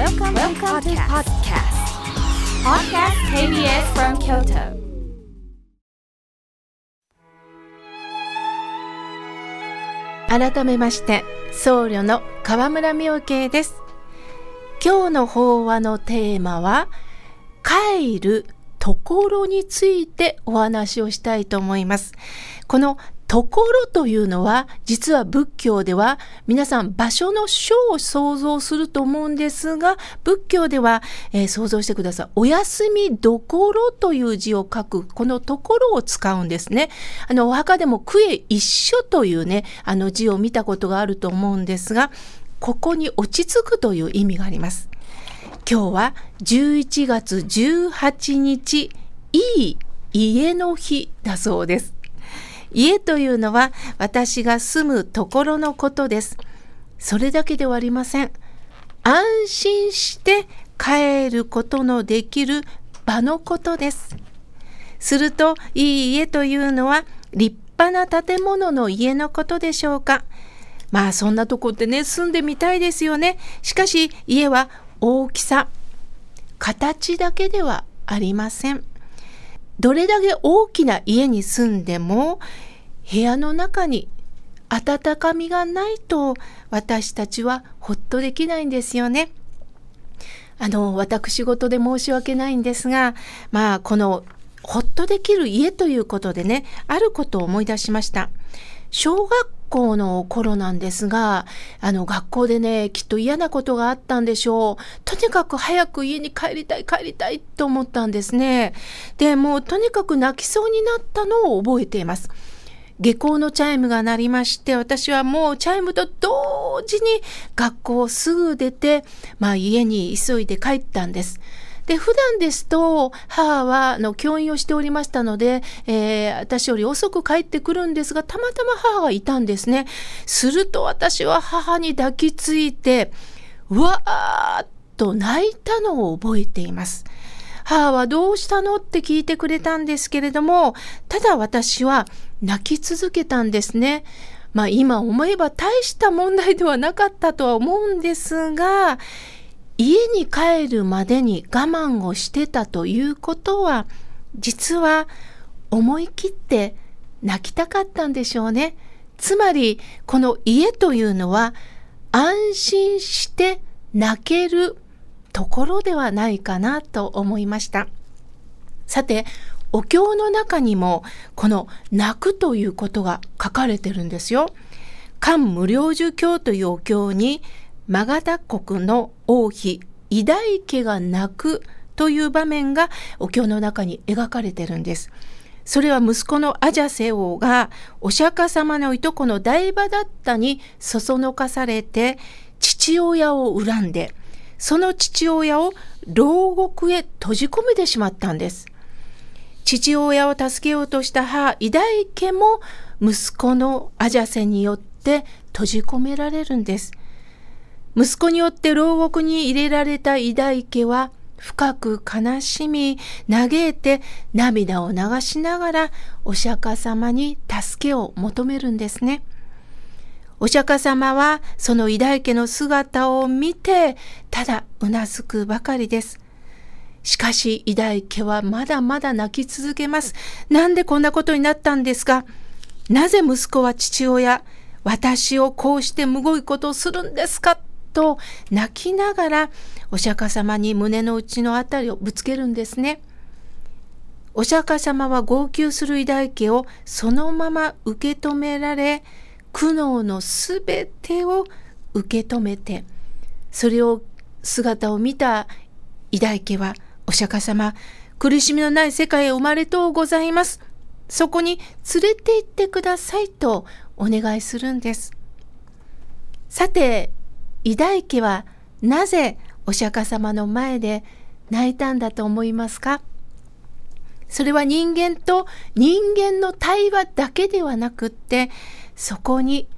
Welcome, Welcome to podcast. Podcast KBS from Kyoto. 改めまして僧侶の河村明慶です今日の法話のテーマは帰るところについてお話をしたいと思います。このところというのは実は仏教では皆さん場所の書を想像すると思うんですが仏教では、えー、想像してください。お休みどころという字を書くこのところを使うんですね。あのお墓でも区へ一緒というねあの字を見たことがあると思うんですがここに落ち着くという意味があります。今日は11月18日いい家の日だそうです家というのは私が住むところのことです。それだけではありません。安心して帰ることのできる場のことです。すると、いい家というのは立派な建物の家のことでしょうか。まあそんなとこってね、住んでみたいですよね。しかし家は大きさ、形だけではありません。どれだけ大きな家に住んでも部屋の中に温かみがないと私たちはほっとできないんですよね。あの、私事で申し訳ないんですが、まあ、このほっとできる家ということでね、あることを思い出しました。小学校の頃なんですが、あの学校でね、きっと嫌なことがあったんでしょう。とにかく早く家に帰りたい帰りたいと思ったんですね。で、もうとにかく泣きそうになったのを覚えています。下校のチャイムが鳴りまして、私はもうチャイムと同時に学校をすぐ出て、まあ家に急いで帰ったんです。で、普段ですと、母は、の、教員をしておりましたので、えー、私より遅く帰ってくるんですが、たまたま母がいたんですね。すると私は母に抱きついて、うわーっと泣いたのを覚えています。母はどうしたのって聞いてくれたんですけれども、ただ私は泣き続けたんですね。まあ今思えば大した問題ではなかったとは思うんですが、家に帰るまでに我慢をしてたということは、実は思い切って泣きたかったんでしょうね。つまり、この家というのは安心して泣けるところではないかなと思いました。さて、お経の中にもこの泣くということが書かれてるんですよ。漢無量寿経というお経にマガダ国の王妃、偉大家が泣くという場面がお経の中に描かれてるんです。それは息子のアジャセ王がお釈迦様のいとこの大場だったにそそのかされて父親を恨んでその父親を牢獄へ閉じ込めてしまったんです。父親を助けようとした母、偉大家も息子のアジャセによって閉じ込められるんです。息子によって牢獄に入れられた偉大家は深く悲しみ、嘆いて涙を流しながらお釈迦様に助けを求めるんですね。お釈迦様はその偉大家の姿を見てただうなずくばかりです。しかし偉大家はまだまだ泣き続けます。なんでこんなことになったんですか？なぜ息子は父親、私をこうしてむごいことをするんですか？と泣きながらお釈迦様に胸の内のあたりをぶつけるんですね。お釈迦様は号泣する偉大家をそのまま受け止められ苦悩のすべてを受け止めてそれを姿を見た偉大家はお釈迦様苦しみのない世界へ生まれとうございますそこに連れて行ってくださいとお願いするんですさて偉大家はなぜお釈迦様の前で泣いたんだと思いますか？それは人間と人間の対話だけではなくってそこに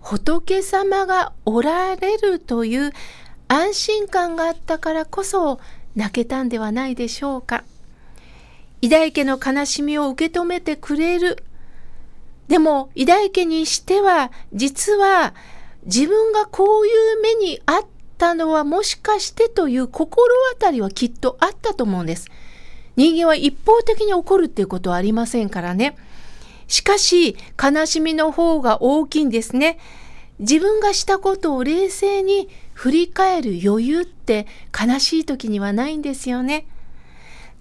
仏様がおられるという安心感があったからこそ泣けたんではないでしょうか？偉大家の悲しみを受け止めてくれる。でも偉大家にしては実は自分がこういう目にあったのはもしかしてという心当たりはきっとあったと思うんです。人間は一方的に怒るっていうことはありませんからね。しかし、悲しみの方が大きいんですね。自分がしたことを冷静に振り返る余裕って悲しい時にはないんですよね。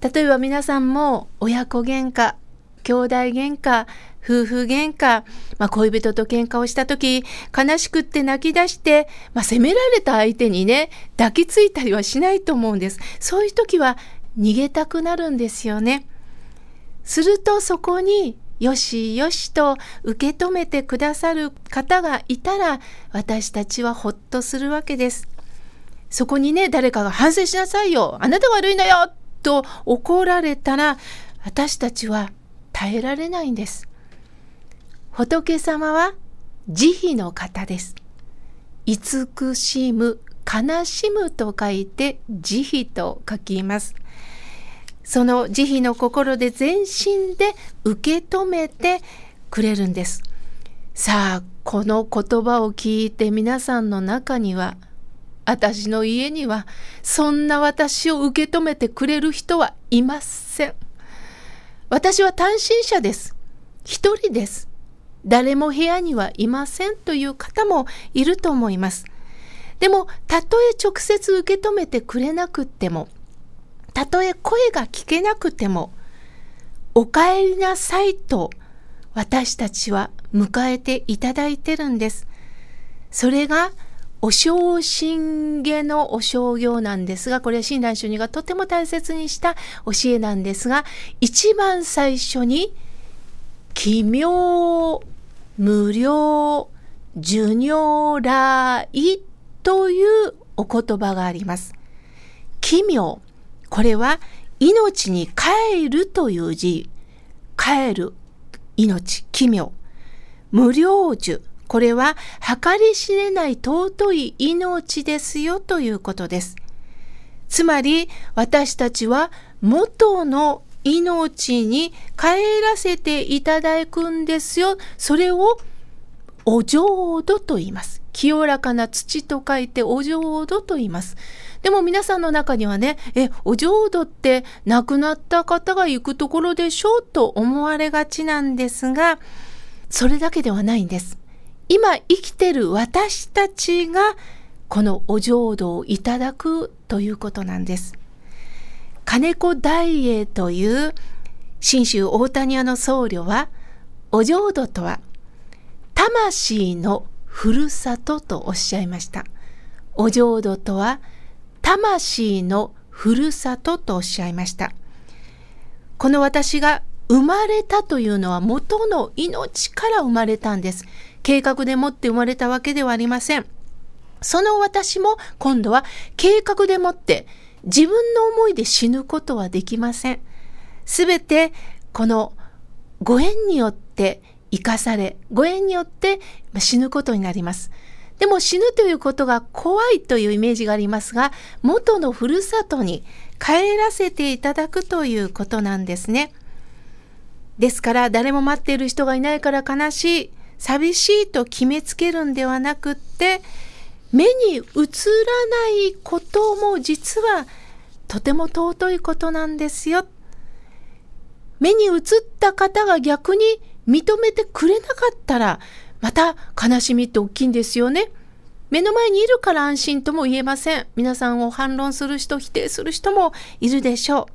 例えば皆さんも親子喧嘩、兄弟喧嘩、夫婦喧嘩、まあ、恋人と喧嘩をした時、悲しくって泣き出して、まあ、責められた相手にね、抱きついたりはしないと思うんです。そういう時は逃げたくなるんですよね。するとそこによしよしと受け止めてくださる方がいたら私たちはほっとするわけです。そこにね誰かが反省しなさいよあなた悪いのよと怒られたら私たちは耐えられないんです。仏様は慈悲の方です。慈しむ、悲しむと書いて慈悲と書きます。その慈悲の心で全身で受け止めてくれるんです。さあ、この言葉を聞いて皆さんの中には、私の家にはそんな私を受け止めてくれる人はいません。私は単身者です。一人です。誰も部屋にはいませんという方もいると思います。でも、たとえ直接受け止めてくれなくっても、たとえ声が聞けなくても、お帰りなさいと私たちは迎えていただいてるんです。それがお正信下のお正行なんですが、これは親鸞主任がとても大切にした教えなんですが、一番最初に、奇妙、無料、授業来というお言葉があります。奇妙。これは命に帰るという字。帰る、命、奇妙。無料樹。これは計り知れない尊い命ですよということです。つまり私たちは元の命に帰らせていただくんですよ。それをお浄土と言います。清らかな土と書いてお浄土と言います。でも皆さんの中にはね、え、お浄土って亡くなった方が行くところでしょうと思われがちなんですが、それだけではないんです。今生きてる私たちがこのお浄土をいただくということなんです。金子大英という信州大谷屋の僧侶は、お浄土とは魂のふるさととおっしゃいました。お浄土とは魂のふるさととおっしゃいました。この私が生まれたというのは元の命から生まれたんです。計画でもって生まれたわけではありません。その私も今度は計画でもって自分の思いで死ぬことはできません。すべてこのご縁によって生かされ、ご縁によって死ぬことになります。でも死ぬということが怖いというイメージがありますが、元のふるさとに帰らせていただくということなんですね。ですから誰も待っている人がいないから悲しい、寂しいと決めつけるんではなくって、目に映らないことも実はとても尊いことなんですよ。目に映った方が逆に認めてくれなかったらまた悲しみって大きいんですよね。目の前にいるから安心とも言えません。皆さんを反論する人、否定する人もいるでしょう。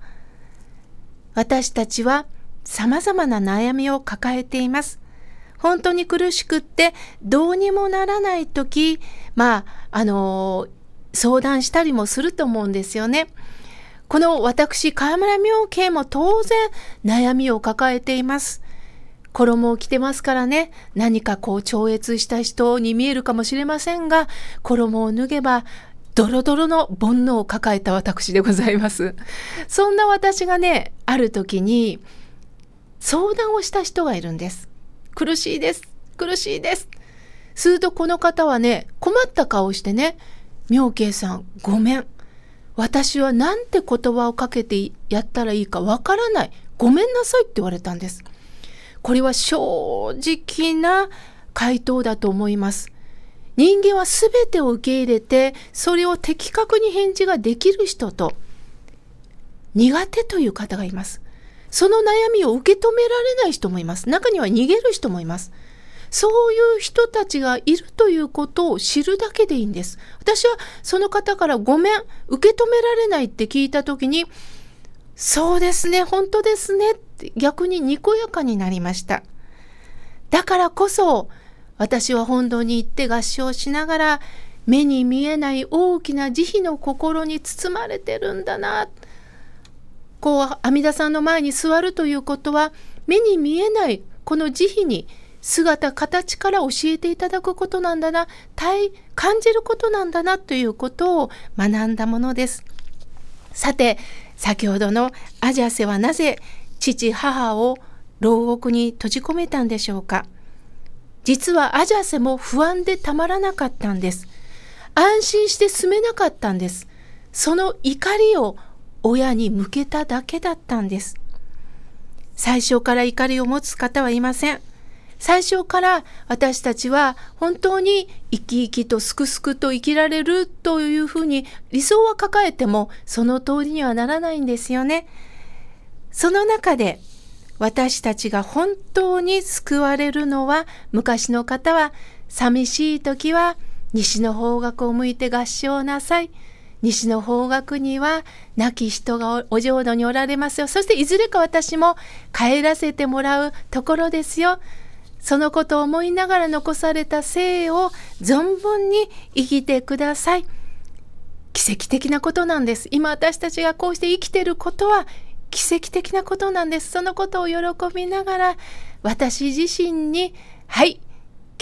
私たちは様々な悩みを抱えています。本当に苦しくってどうにもならない時、まあ、あの相談したりもすると思うんですよね。この私、河村明慶も当然悩みを抱えています。衣を着てますからね、何かこう超越した人に見えるかもしれませんが、衣を脱げば、ドロドロの煩悩を抱えた私でございます。そんな私がね、ある時に相談をした人がいるんです。苦しいです。苦しいです。するとこの方はね、困った顔をしてね、妙慶さん、ごめん。私はなんて言葉をかけてやったらいいかわからない。ごめんなさいって言われたんです。これは正直な回答だと思います。人間は全てを受け入れて、それを的確に返事ができる人と、苦手という方がいます。その悩みを受け止められない人もいます。中には逃げる人もいます。そういう人たちがいるということを知るだけでいいんです。私はその方からごめん、受け止められないって聞いたときに、そうですね、本当ですねって逆ににこやかになりました。だからこそ、私は本堂に行って合唱しながら、目に見えない大きな慈悲の心に包まれてるんだな。こう、阿弥陀さんの前に座るということは、目に見えないこの慈悲に姿形から教えていただくことなんだな体感じることなんだなということを学んだものです。さて先ほどのアジャセはなぜ父母を牢獄に閉じ込めたんでしょうか。実はアジャセも不安でたまらなかったんです。安心して住めなかったんです。その怒りを親に向けただけだったんです最初から怒りを持つ方はいません最初から私たちは本当に生き生きとすくすくと生きられるというふうに理想は抱えてもその通りにはならないんですよね。その中で私たちが本当に救われるのは昔の方は寂しい時は西の方角を向いて合唱なさい。西の方角には亡き人がお浄土におられますよ。そしていずれか私も帰らせてもらうところですよ。そのことを思いながら残された生を存分に生きてください。奇跡的なことなんです。今私たちがこうして生きていることは奇跡的なことなんです。そのことを喜びながら私自身に、はい、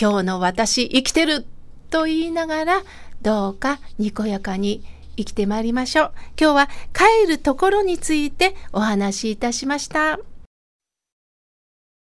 今日の私生きてると言いながらどうかにこやかに生きてまいりましょう。今日は帰るところについてお話しいたしました。